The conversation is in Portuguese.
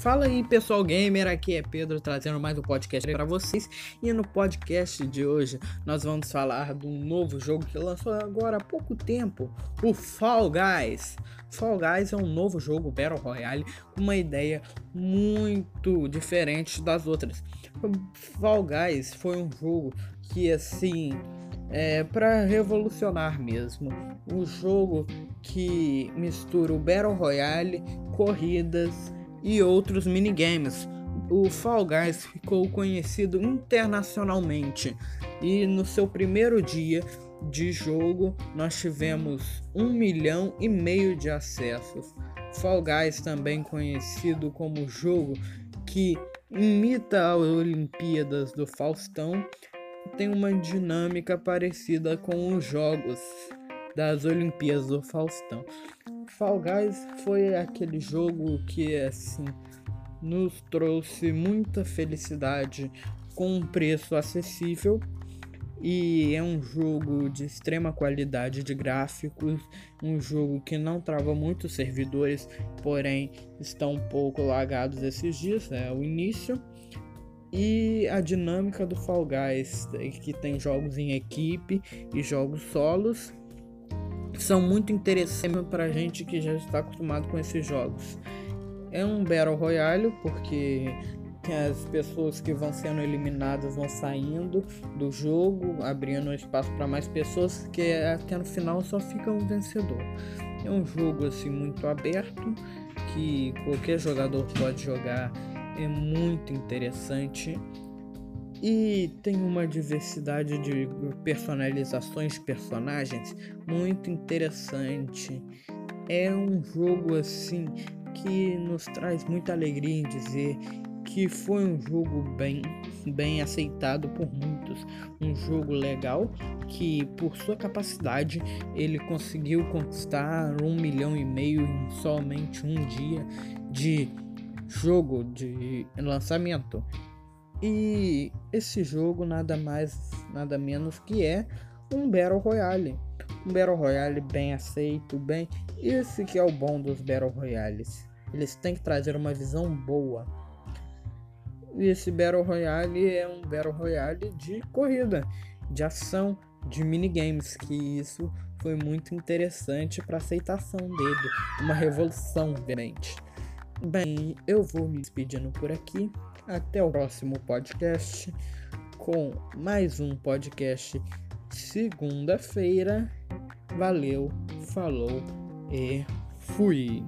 Fala aí, pessoal gamer, aqui é Pedro trazendo mais um podcast para vocês. E no podcast de hoje nós vamos falar de um novo jogo que lançou agora há pouco tempo, o Fall Guys. Fall Guys é um novo jogo Battle Royale com uma ideia muito diferente das outras. Fall Guys foi um jogo que assim é para revolucionar mesmo, um jogo que mistura o Battle Royale, corridas e outros minigames. O Fall Guys ficou conhecido internacionalmente e no seu primeiro dia de jogo nós tivemos um milhão e meio de acessos. Fall Guys também conhecido como jogo que imita as Olimpíadas do Faustão, tem uma dinâmica parecida com os jogos das Olimpíadas do Faustão. Fall Guys foi aquele jogo que assim nos trouxe muita felicidade com um preço acessível e é um jogo de extrema qualidade de gráficos, um jogo que não trava muitos servidores, porém estão um pouco lagados esses dias, é o início. E a dinâmica do Fall Guys, que tem jogos em equipe e jogos solos, são muito interessantes para gente que já está acostumado com esses jogos. É um Battle Royale porque as pessoas que vão sendo eliminadas vão saindo do jogo, abrindo espaço para mais pessoas, que até no final só fica um vencedor. É um jogo assim muito aberto que qualquer jogador pode jogar, é muito interessante e tem uma diversidade de personalizações personagens muito interessante. É um jogo assim que nos traz muita alegria em dizer que foi um jogo bem, bem aceitado por muitos, um jogo legal que por sua capacidade ele conseguiu conquistar um milhão e meio em somente um dia de jogo de lançamento. E esse jogo nada mais, nada menos que é um Battle Royale. Um Battle Royale bem aceito, bem. Esse que é o bom dos Battle Royales. Eles têm que trazer uma visão boa. E esse Battle Royale é um Battle Royale de corrida, de ação, de minigames, que isso foi muito interessante para aceitação dele, uma revolução, realmente. Bem, eu vou me despedindo por aqui. Até o próximo podcast com mais um podcast segunda-feira. Valeu, falou e fui.